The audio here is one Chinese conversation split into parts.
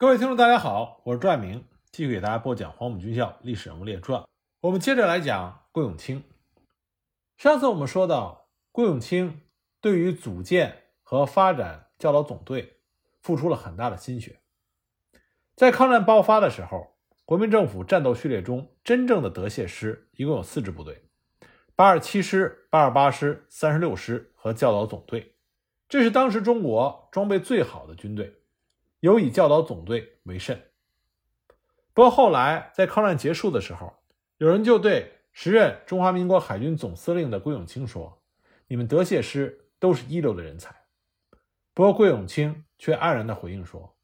各位听众，大家好，我是朱爱明，继续给大家播讲《黄埔军校历史人物列传》。我们接着来讲郭永清。上次我们说到，郭永清对于组建和发展教导总队付出了很大的心血。在抗战爆发的时候，国民政府战斗序列中真正的德械师一共有四支部队：八二七师、八二八师、三十六师和教导总队。这是当时中国装备最好的军队。尤以教导总队为甚。不过后来在抗战结束的时候，有人就对时任中华民国海军总司令的桂永清说：“你们德械师都是一流的人才。”不过桂永清却黯然地回应说：“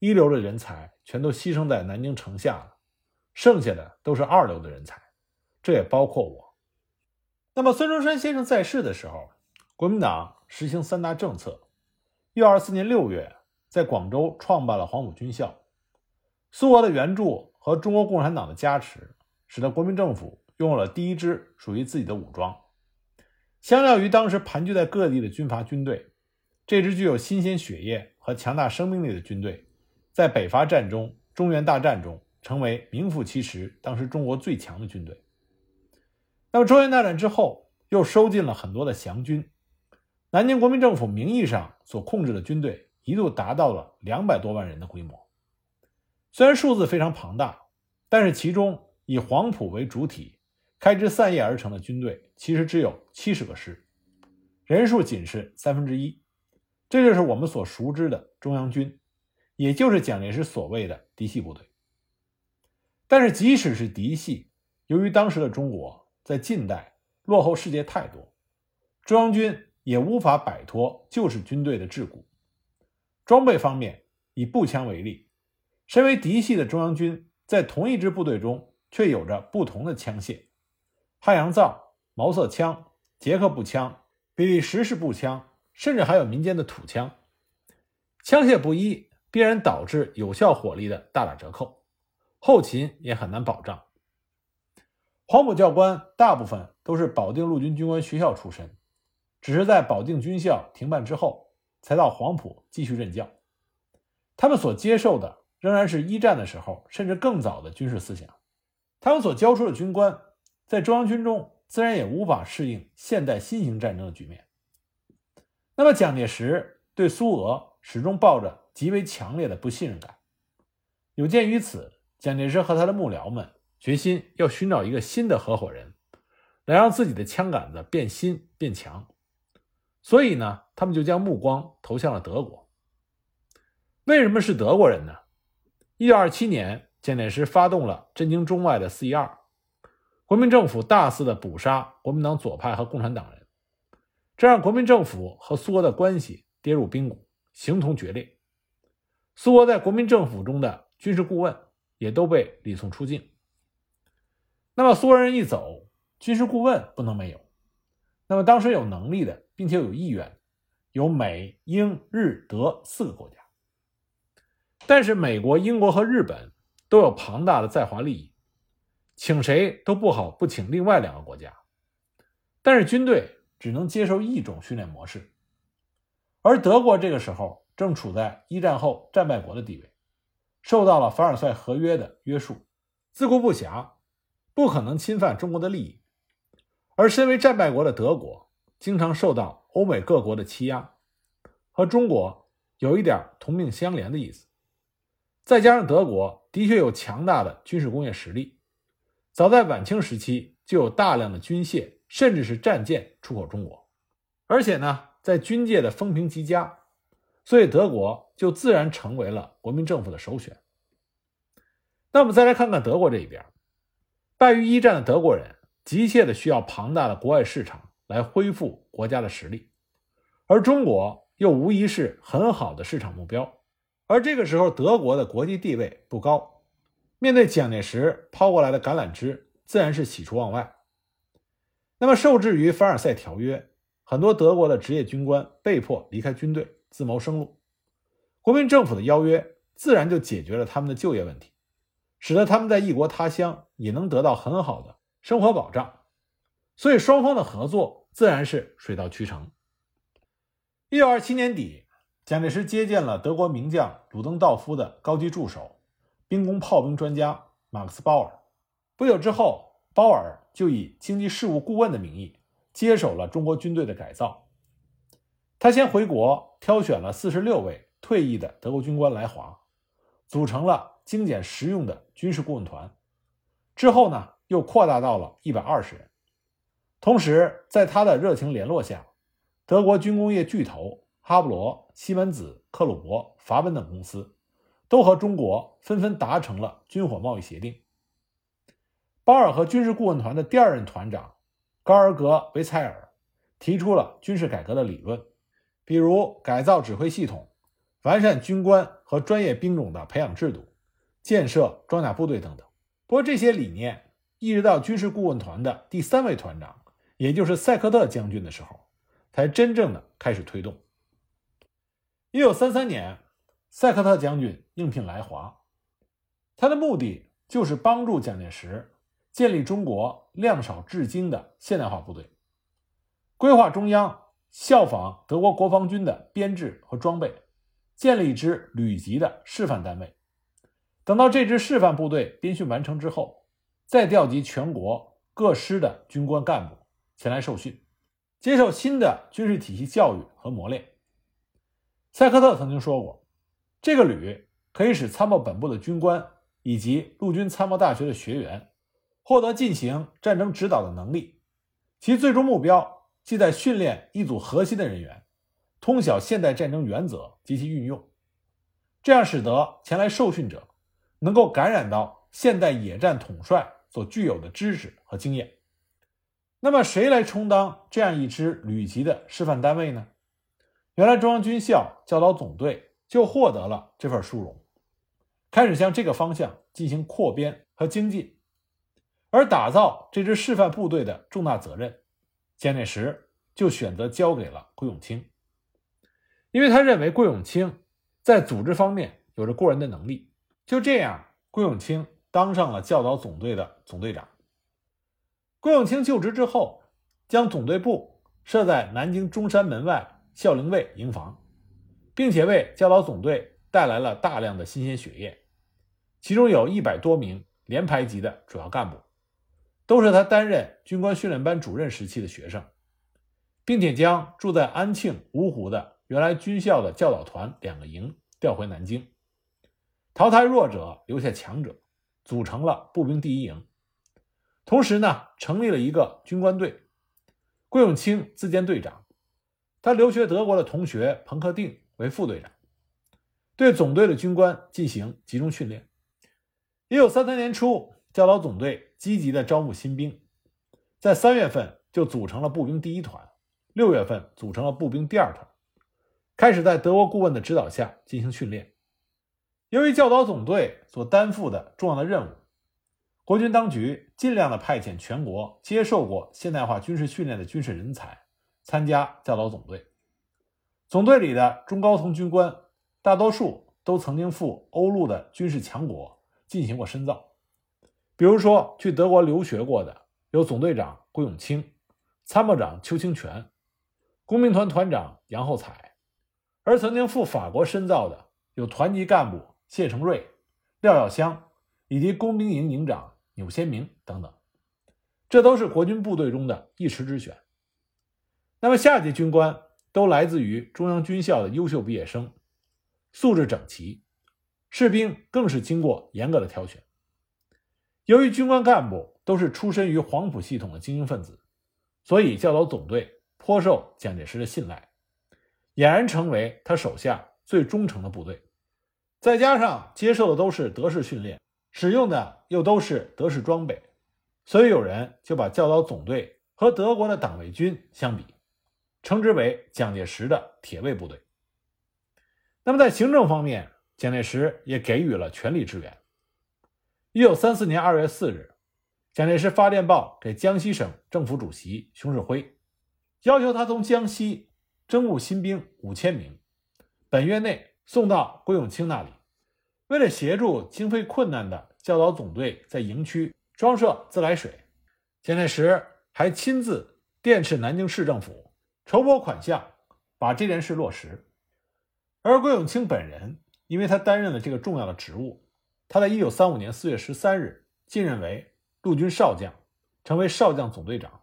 一流的人才全都牺牲在南京城下了，剩下的都是二流的人才，这也包括我。”那么孙中山先生在世的时候，国民党实行三大政策。一九二四年六月。在广州创办了黄埔军校，苏俄的援助和中国共产党的加持，使得国民政府拥有了第一支属于自己的武装。相较于当时盘踞在各地的军阀军队，这支具有新鲜血液和强大生命力的军队，在北伐战中、中原大战中，成为名副其实当时中国最强的军队。那么中原大战之后，又收进了很多的降军，南京国民政府名义上所控制的军队。一度达到了两百多万人的规模，虽然数字非常庞大，但是其中以黄埔为主体、开枝散叶而成的军队其实只有七十个师，人数仅是三分之一。这就是我们所熟知的中央军，也就是蒋介石所谓的嫡系部队。但是即使是嫡系，由于当时的中国在近代落后世界太多，中央军也无法摆脱旧式军队的桎梏。装备方面，以步枪为例，身为嫡系的中央军，在同一支部队中却有着不同的枪械：汉阳造、毛瑟枪、捷克步枪、比利时式步枪，甚至还有民间的土枪。枪械不一，必然导致有效火力的大打折扣，后勤也很难保障。黄埔教官大部分都是保定陆军军官学校出身，只是在保定军校停办之后。才到黄埔继续任教，他们所接受的仍然是一战的时候甚至更早的军事思想。他们所教出的军官，在中央军中自然也无法适应现代新型战争的局面。那么，蒋介石对苏俄始终抱着极为强烈的不信任感。有鉴于此，蒋介石和他的幕僚们决心要寻找一个新的合伙人，来让自己的枪杆子变新变强。所以呢，他们就将目光投向了德国。为什么是德国人呢？一九二七年，蒋介石发动了震惊中外的四一二，国民政府大肆的捕杀国民党左派和共产党人，这让国民政府和苏俄的关系跌入冰谷，形同决裂。苏俄在国民政府中的军事顾问也都被李送出境。那么苏俄人一走，军事顾问不能没有。那么当时有能力的。并且有意愿，有美、英、日、德四个国家，但是美国、英国和日本都有庞大的在华利益，请谁都不好不请另外两个国家。但是军队只能接受一种训练模式，而德国这个时候正处在一战后战败国的地位，受到了凡尔赛合约的约束，自顾不暇，不可能侵犯中国的利益。而身为战败国的德国。经常受到欧美各国的欺压，和中国有一点同命相连的意思。再加上德国的确有强大的军事工业实力，早在晚清时期就有大量的军械甚至是战舰出口中国，而且呢，在军界的风评极佳，所以德国就自然成为了国民政府的首选。那我们再来看看德国这一边，败于一战的德国人急切的需要庞大的国外市场。来恢复国家的实力，而中国又无疑是很好的市场目标。而这个时候，德国的国际地位不高，面对蒋介石抛过来的橄榄枝，自然是喜出望外。那么，受制于凡尔赛条约，很多德国的职业军官被迫离开军队，自谋生路。国民政府的邀约自然就解决了他们的就业问题，使得他们在异国他乡也能得到很好的生活保障。所以，双方的合作。自然是水到渠成。一九二七年底，蒋介石接见了德国名将鲁登道夫的高级助手、兵工炮兵专家马克思鲍尔。不久之后，鲍尔就以经济事务顾问的名义接手了中国军队的改造。他先回国挑选了四十六位退役的德国军官来华，组成了精简实用的军事顾问团。之后呢，又扩大到了一百二十人。同时，在他的热情联络下，德国军工业巨头哈勃罗、西门子、克虏伯、法本等公司都和中国纷纷达成了军火贸易协定。鲍尔和军事顾问团的第二任团长高尔格维采尔提出了军事改革的理论，比如改造指挥系统、完善军官和专业兵种的培养制度、建设装甲部队等等。不过，这些理念一直到军事顾问团的第三位团长。也就是塞克特将军的时候，才真正的开始推动。一九三三年，塞克特将军应聘来华，他的目的就是帮助蒋介石建立中国量少质精的现代化部队，规划中央效仿德国国防军的编制和装备，建立一支旅级的示范单位。等到这支示范部队编训完成之后，再调集全国各师的军官干部。前来受训，接受新的军事体系教育和磨练。塞克特曾经说过，这个旅可以使参谋本部的军官以及陆军参谋大学的学员获得进行战争指导的能力，其最终目标即在训练一组核心的人员，通晓现代战争原则及其运用，这样使得前来受训者能够感染到现代野战统帅所具有的知识和经验。那么谁来充当这样一支旅级的示范单位呢？原来中央军校教导总队就获得了这份殊荣，开始向这个方向进行扩编和精进。而打造这支示范部队的重大责任，蒋介石就选择交给了桂永清，因为他认为桂永清在组织方面有着过人的能力。就这样，桂永清当上了教导总队的总队长。郭永清就职之后，将总队部设在南京中山门外孝陵卫营房，并且为教导总队带来了大量的新鲜血液，其中有一百多名连排级的主要干部，都是他担任军官训练班主任时期的学生，并且将住在安庆、芜湖的原来军校的教导团两个营调回南京，淘汰弱者，留下强者，组成了步兵第一营。同时呢，成立了一个军官队，桂永清自兼队长，他留学德国的同学彭克定为副队长，对总队的军官进行集中训练。一九三三年初，教导总队积极的招募新兵，在三月份就组成了步兵第一团，六月份组成了步兵第二团，开始在德国顾问的指导下进行训练。由于教导总队所担负的重要的任务。国军当局尽量的派遣全国接受过现代化军事训练的军事人才参加教导总队。总队里的中高层军官，大多数都曾经赴欧陆的军事强国进行过深造。比如说，去德国留学过的有总队长郭永清、参谋长邱清泉、工兵团团长杨厚才；而曾经赴法国深造的有团级干部谢承瑞、廖耀湘以及工兵营营长。钮先明等等，这都是国军部队中的一时之选。那么下级军官都来自于中央军校的优秀毕业生，素质整齐，士兵更是经过严格的挑选。由于军官干部都是出身于黄埔系统的精英分子，所以教导总队颇受蒋介石的信赖，俨然成为他手下最忠诚的部队。再加上接受的都是德式训练。使用的又都是德式装备，所以有人就把教导总队和德国的党卫军相比，称之为蒋介石的铁卫部队。那么在行政方面，蒋介石也给予了全力支援。一九三四年二月四日，蒋介石发电报给江西省政府主席熊式辉，要求他从江西征募新兵五千名，本月内送到桂永清那里。为了协助经费困难的教导总队在营区装设自来水，蒋介石还亲自电斥南京市政府，筹拨款项，把这件事落实。而桂永清本人，因为他担任了这个重要的职务，他在一九三五年四月十三日晋任为陆军少将，成为少将总队长。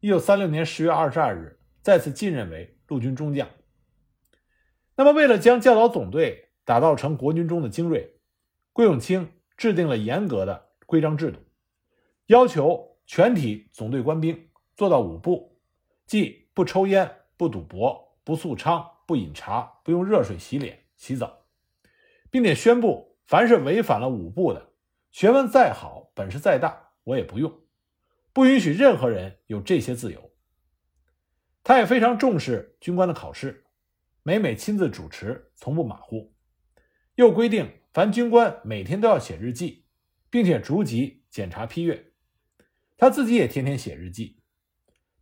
一九三六年十月二十二日，再次晋任为陆军中将。那么，为了将教导总队打造成国军中的精锐，桂永清制定了严格的规章制度，要求全体总队官兵做到五不，即不抽烟、不赌博、不宿娼、不饮茶、不用热水洗脸、洗澡，并且宣布，凡是违反了五不的，学问再好、本事再大，我也不用，不允许任何人有这些自由。他也非常重视军官的考试，每每亲自主持，从不马虎。又规定，凡军官每天都要写日记，并且逐级检查批阅。他自己也天天写日记。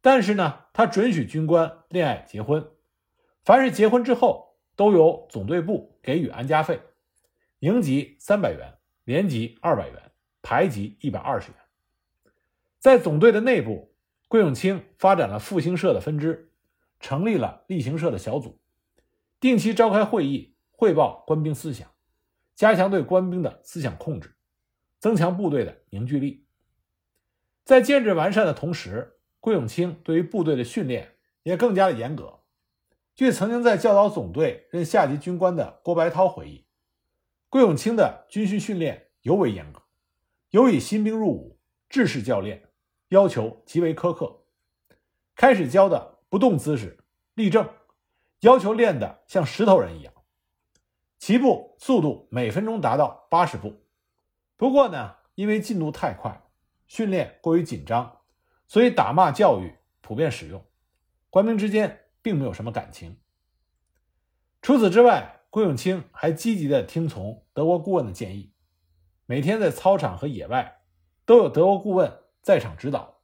但是呢，他准许军官恋爱结婚，凡是结婚之后，都由总队部给予安家费，营级三百元，连级二百元，排级一百二十元。在总队的内部，桂永清发展了复兴社的分支，成立了例行社的小组，定期召开会议。汇报官兵思想，加强对官兵的思想控制，增强部队的凝聚力。在建制完善的同时，桂永清对于部队的训练也更加的严格。据曾经在教导总队任下级军官的郭白涛回忆，桂永清的军训训练尤为严格，尤以新兵入伍制式教练，要求极为苛刻。开始教的不动姿势立正，要求练得像石头人一样。齐步速度每分钟达到八十步，不过呢，因为进度太快，训练过于紧张，所以打骂教育普遍使用，官兵之间并没有什么感情。除此之外，郭永清还积极地听从德国顾问的建议，每天在操场和野外都有德国顾问在场指导。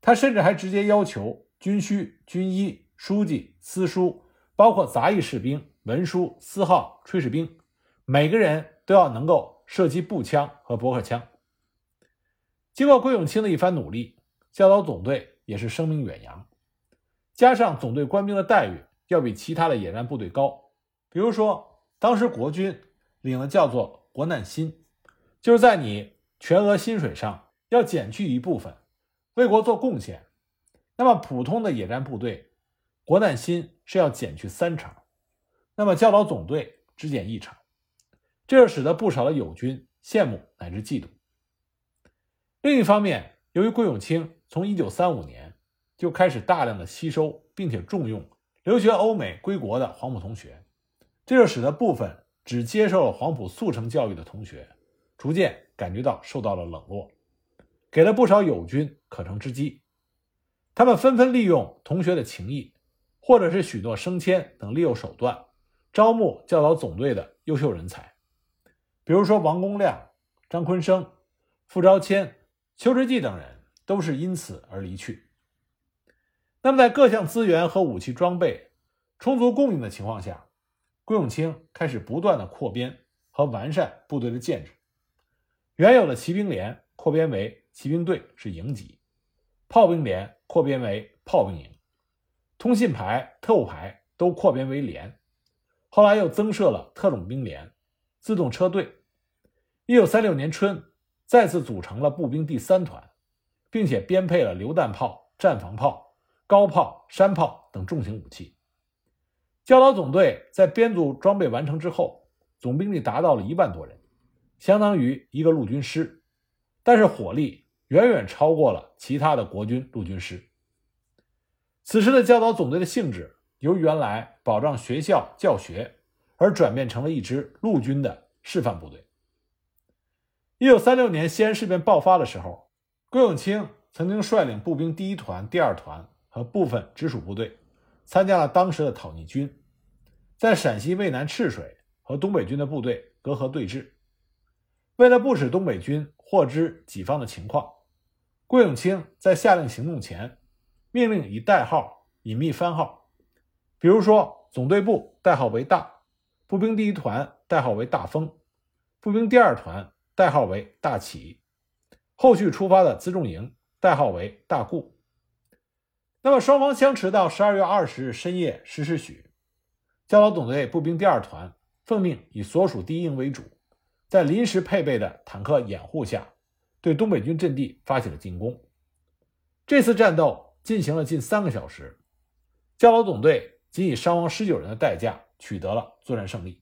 他甚至还直接要求军需、军医、书记、司书，包括杂役士兵。文书、司号、炊事兵，每个人都要能够射击步枪和驳壳枪。经过桂永清的一番努力，教导总队也是声名远扬。加上总队官兵的待遇要比其他的野战部队高，比如说，当时国军领的叫做国难薪，就是在你全额薪水上要减去一部分，为国做贡献。那么普通的野战部队，国难薪是要减去三成。那么教导总队只减一场，这就使得不少的友军羡慕乃至嫉妒。另一方面，由于桂永清从1935年就开始大量的吸收并且重用留学欧美归国的黄埔同学，这就使得部分只接受了黄埔速成教育的同学逐渐感觉到受到了冷落，给了不少友军可乘之机。他们纷纷利用同学的情谊，或者是许诺升迁等利诱手段。招募教导总队的优秀人才，比如说王公亮、张坤生、傅昭谦、邱志济等人，都是因此而离去。那么，在各项资源和武器装备充足供应的情况下，桂永清开始不断的扩编和完善部队的建制。原有的骑兵连扩编为骑兵队，是营级；炮兵连扩编为炮兵营；通信排、特务排都扩编为连。后来又增设了特种兵连、自动车队。一九三六年春，再次组成了步兵第三团，并且编配了榴弹炮、战防炮、高炮、山炮等重型武器。教导总队在编组装备完成之后，总兵力达到了一万多人，相当于一个陆军师，但是火力远远超过了其他的国军陆军师。此时的教导总队的性质。由原来保障学校教学，而转变成了一支陆军的示范部队。一九三六年西安事变爆发的时候，桂永清曾经率领步兵第一团、第二团和部分直属部队，参加了当时的讨逆军，在陕西渭南赤水和东北军的部队隔河对峙。为了不使东北军获知己方的情况，桂永清在下令行动前，命令以代号隐秘番号。比如说，总队部代号为大，步兵第一团代号为大风，步兵第二团代号为大启，后续出发的辎重营代号为大固。那么双方相持到十二月二十日深夜十时许，教导总队步兵第二团奉命以所属第一营为主，在临时配备的坦克掩护下，对东北军阵地发起了进攻。这次战斗进行了近三个小时，教导总队仅以伤亡十九人的代价取得了作战胜利。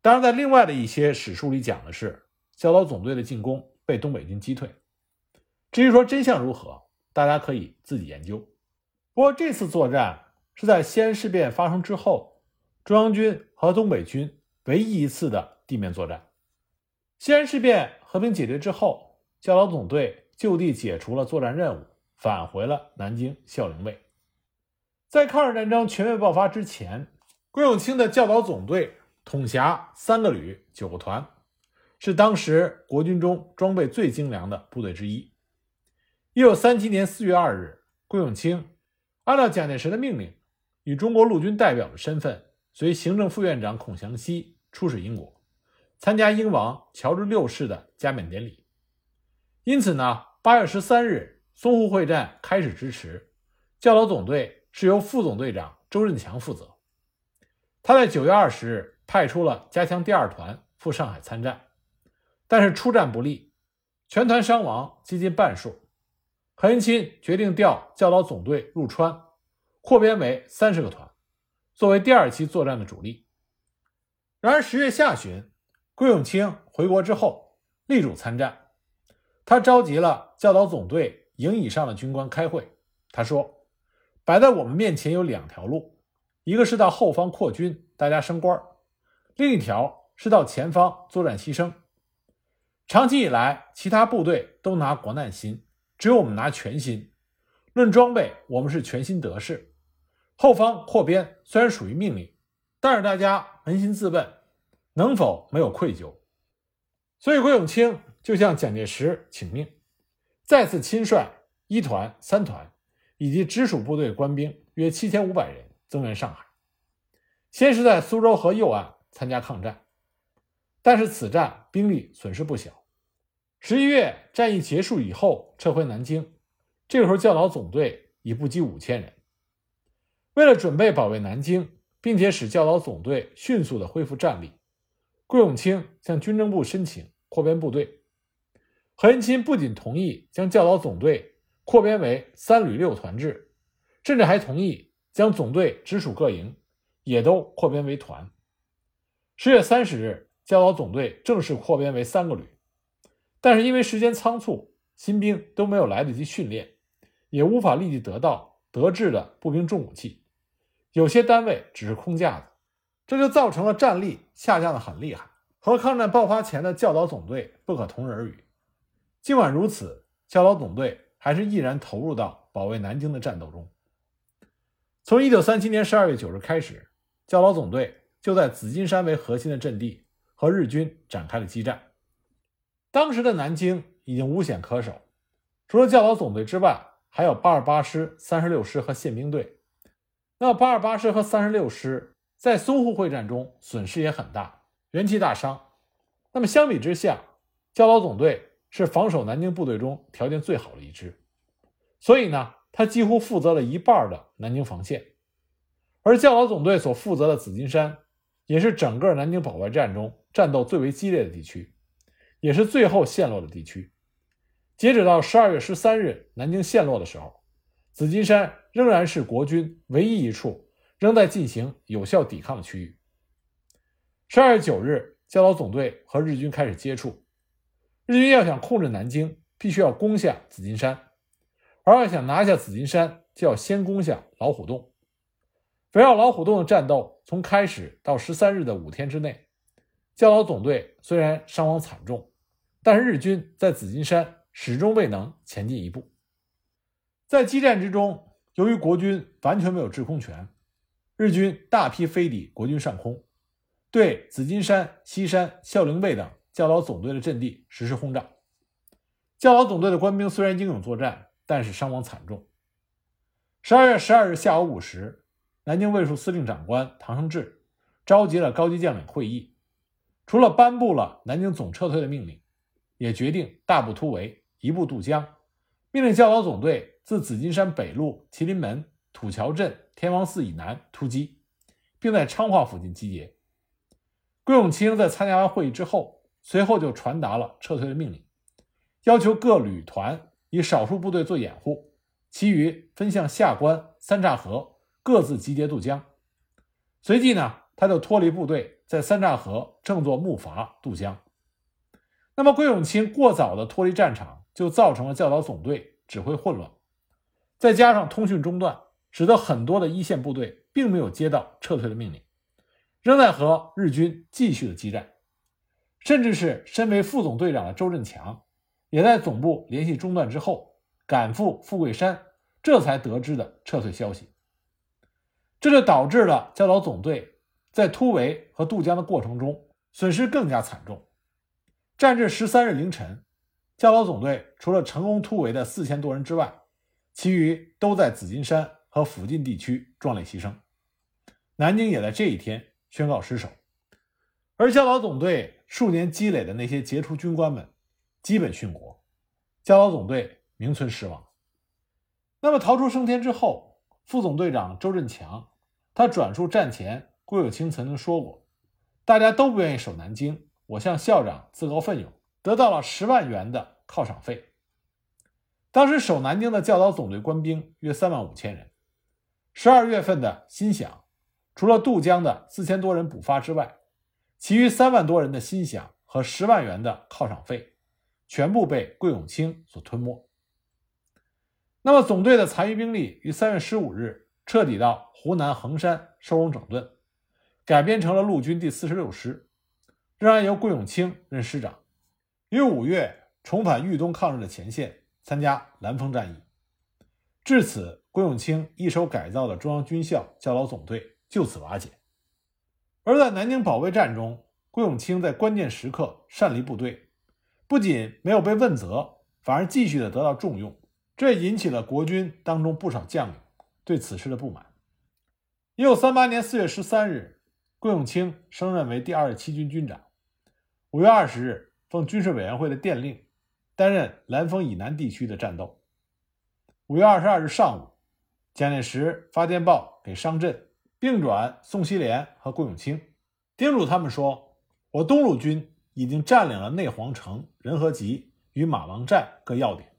当然，在另外的一些史书里讲的是，教导总队的进攻被东北军击退。至于说真相如何，大家可以自己研究。不过这次作战是在西安事变发生之后，中央军和东北军唯一一次的地面作战。西安事变和平解决之后，教导总队就地解除了作战任务，返回了南京孝陵卫。在抗日战争全面爆发之前，桂永清的教导总队。统辖三个旅、九个团，是当时国军中装备最精良的部队之一。一九三七年四月二日，桂永清按照蒋介石的命令，以中国陆军代表的身份，随行政副院长孔祥熙出使英国，参加英王乔治六世的加冕典礼。因此呢，八月十三日淞沪会战开始之时，教导总队是由副总队长周润强负责。他在九月二十日。派出了加强第二团赴上海参战，但是出战不利，全团伤亡接近半数。何应钦决定调教导总队入川，扩编为三十个团，作为第二期作战的主力。然而十月下旬，桂永清回国之后，力主参战。他召集了教导总队营以上的军官开会，他说：“摆在我们面前有两条路，一个是到后方扩军，大家升官。”另一条是到前方作战牺牲。长期以来，其他部队都拿国难心，只有我们拿全心。论装备，我们是全心得势。后方扩编虽然属于命令，但是大家扪心自问，能否没有愧疚？所以，桂永清就向蒋介石请命，再次亲率一团、三团以及直属部队官兵约七千五百人增援上海。先是在苏州河右岸。参加抗战，但是此战兵力损失不小。十一月战役结束以后，撤回南京，这时候教导总队已不及五千人。为了准备保卫南京，并且使教导总队迅速的恢复战力，桂永清向军政部申请扩编部队。何应钦不仅同意将教导总队扩编为三旅六团制，甚至还同意将总队直属各营也都扩编为团。十月三十日，教导总队正式扩编为三个旅，但是因为时间仓促，新兵都没有来得及训练，也无法立即得到德制的步兵重武器，有些单位只是空架子，这就造成了战力下降的很厉害，和抗战爆发前的教导总队不可同日而语。尽管如此，教导总队还是毅然投入到保卫南京的战斗中。从一九三七年十二月九日开始，教导总队。就在紫金山为核心的阵地和日军展开了激战。当时的南京已经无险可守，除了教导总队之外，还有八二八师、三十六师和宪兵队。那八二八师和三十六师在淞沪会战中损失也很大，元气大伤。那么相比之下，教导总队是防守南京部队中条件最好的一支，所以呢，他几乎负责了一半的南京防线，而教导总队所负责的紫金山。也是整个南京保卫战中战斗最为激烈的地区，也是最后陷落的地区。截止到十二月十三日，南京陷落的时候，紫金山仍然是国军唯一一处仍在进行有效抵抗的区域。十二月九日，教导总队和日军开始接触。日军要想控制南京，必须要攻下紫金山，而要想拿下紫金山，就要先攻下老虎洞。围绕老虎洞的战斗从开始到十三日的五天之内，教导总队虽然伤亡惨重，但是日军在紫金山始终未能前进一步。在激战之中，由于国军完全没有制空权，日军大批飞抵国军上空，对紫金山、西山、孝陵卫等教导总队的阵地实施轰炸。教导总队的官兵虽然英勇作战，但是伤亡惨重。十二月十二日下午五时。南京卫戍司令长官唐生智召集了高级将领会议，除了颁布了南京总撤退的命令，也决定大步突围，一步渡江，命令教导总队自紫金山北路、麒麟门、土桥镇、天王寺以南突击，并在昌化附近集结。桂永清在参加完会议之后，随后就传达了撤退的命令，要求各旅团以少数部队做掩护，其余分向下关、三岔河各自集结渡江。随即呢，他就脱离部队，在三岔河乘坐木筏渡江。那么，桂永清过早的脱离战场，就造成了教导总队指挥混乱，再加上通讯中断，使得很多的一线部队并没有接到撤退的命令。仍在和日军继续的激战，甚至是身为副总队长的周振强，也在总部联系中断之后赶赴富贵山，这才得知的撤退消息。这就导致了教导总队在突围和渡江的过程中损失更加惨重。战至十三日凌晨，教导总队除了成功突围的四千多人之外，其余都在紫金山和附近地区壮烈牺牲。南京也在这一天。宣告失守，而教导总队数年积累的那些杰出军官们基本殉国，教导总队名存实亡。那么逃出升天之后，副总队长周振强他转述战前郭有清曾经说过：“大家都不愿意守南京，我向校长自告奋勇，得到了十万元的犒赏费。”当时守南京的教导总队官兵约三万五千人，十二月份的新饷。除了渡江的四千多人补发之外，其余三万多人的薪饷和十万元的犒赏费，全部被桂永清所吞没。那么，总队的残余兵力于三月十五日彻底到湖南衡山收容整顿，改编成了陆军第四十六师，仍然由桂永清任师长。于五月重返豫东抗日的前线，参加兰丰战役。至此，桂永清一手改造的中央军校教导总队。就此瓦解。而在南京保卫战中，桂永清在关键时刻擅离部队，不仅没有被问责，反而继续的得到重用，这也引起了国军当中不少将领对此事的不满。一九三八年四月十三日，桂永清升任为第二十七军军长。五月二十日，奉军事委员会的电令，担任兰丰以南地区的战斗。五月二十二日上午，蒋介石发电报给商震。并转宋希濂和顾永清，叮嘱他们说：“我东路军已经占领了内黄城、仁和集与马王寨各要点，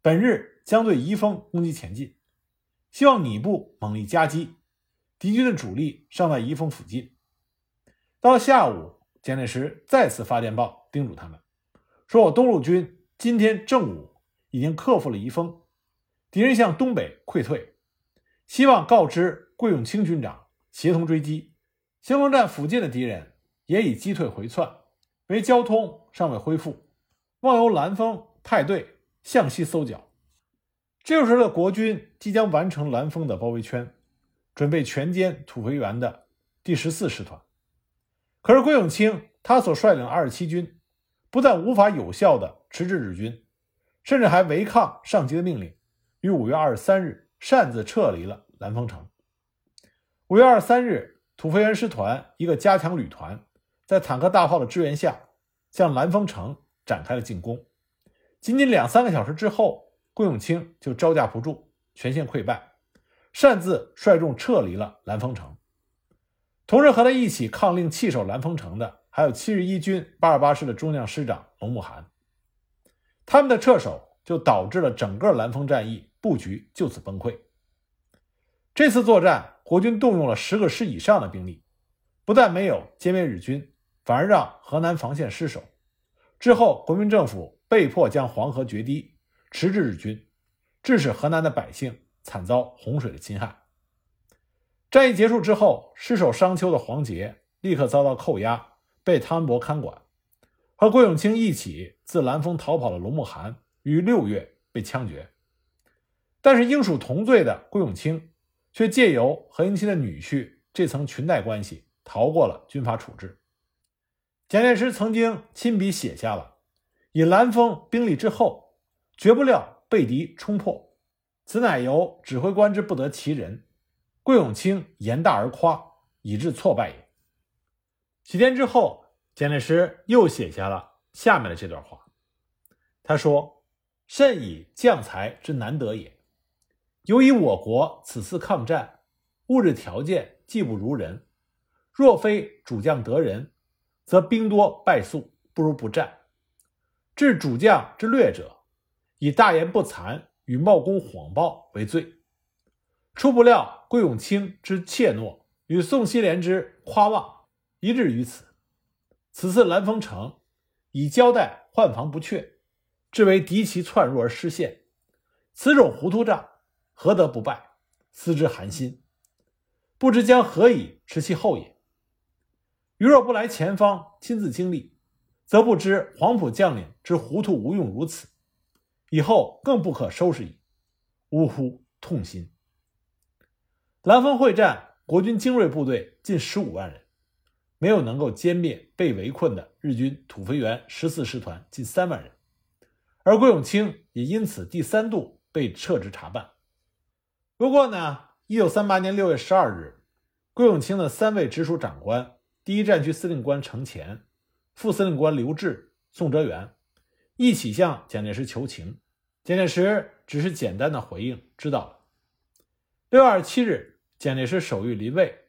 本日将对宜丰攻击前进，希望你部猛力夹击，敌军的主力尚在宜丰附近。”到了下午，蒋介石再次发电报叮嘱他们，说：“我东路军今天正午已经克服了宜丰，敌人向东北溃退，希望告知。”桂永清军长协同追击，兴隆站附近的敌人也已击退回窜，为交通尚未恢复，望由蓝峰派队向西搜剿。这时的国军即将完成蓝峰的包围圈，准备全歼土肥原的第十四师团。可是桂永清他所率领二十七军，不但无法有效的迟滞日军，甚至还违抗上级的命令，于五月二十三日擅自撤离了蓝峰城。五月二十三日，土肥原师团一个加强旅团，在坦克大炮的支援下，向兰丰城展开了进攻。仅仅两三个小时之后，顾永清就招架不住，全线溃败，擅自率众撤离了兰丰城。同时和他一起抗令弃守兰丰城的，还有七十一军八二八师的中将师长龙慕寒。他们的撤守，就导致了整个兰丰战役布局就此崩溃。这次作战。国军动用了十个师以上的兵力，不但没有歼灭日军，反而让河南防线失守。之后，国民政府被迫将黄河决堤，迟滞日军，致使河南的百姓惨遭洪水的侵害。战役结束之后，失守商丘的黄杰立刻遭到扣押，被汤恩伯看管。和桂永清一起自兰丰逃跑的龙慕寒于六月被枪决。但是，应属同罪的桂永清。却借由何应钦的女婿这层裙带关系逃过了军法处置。蒋介石曾经亲笔写下了：“以兰峰兵力之厚，绝不料被敌冲破，此乃由指挥官之不得其人。桂永清言大而夸，以致挫败也。”几天之后，蒋介石又写下了下面的这段话。他说：“甚以将才之难得也。”由于我国此次抗战物质条件技不如人，若非主将得人，则兵多败速，不如不战。治主将之略者，以大言不惭与冒功谎报为罪。初不料桂永清之怯懦与宋希濂之夸妄一致于此。此次兰封城，以交代换防不确，致为敌骑窜入而失陷。此种糊涂账，何得不败？思之寒心，不知将何以持其后也。余若不来前方亲自经历，则不知黄埔将领之糊涂无用如此，以后更不可收拾矣。呜呼，痛心！兰峰会战，国军精锐部队近十五万人，没有能够歼灭被围困的日军土肥原十四师团近三万人，而郭永清也因此第三度被撤职查办。不过呢，一九三八年六月十二日，桂永清的三位直属长官，第一战区司令官程潜、副司令官刘峙、宋哲元，一起向蒋介石求情。蒋介石只是简单的回应：“知道了。”六月二十七日，蒋介石手谕临卫，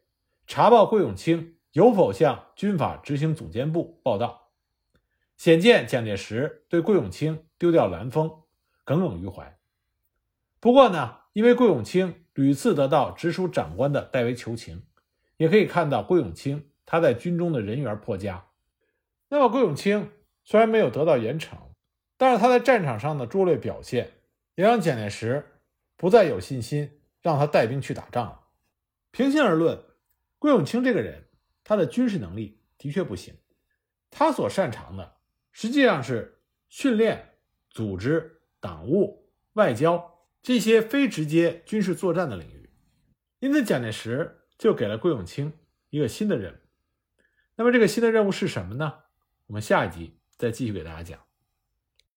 查报桂永清有否向军法执行总监部报到，显见蒋介石对桂永清丢掉兰峰耿耿于怀。不过呢，因为桂永清屡次得到直属长官的代为求情，也可以看到桂永清他在军中的人缘颇佳。那么，桂永清虽然没有得到严惩，但是他在战场上的拙劣表现，也让蒋介石不再有信心让他带兵去打仗了。平心而论，桂永清这个人，他的军事能力的确不行，他所擅长的实际上是训练、组织、党务、外交这些非直接军事作战的领域。因此，蒋介石就给了桂永清一个新的任务。那么，这个新的任务是什么呢？我们下一集再继续给大家讲。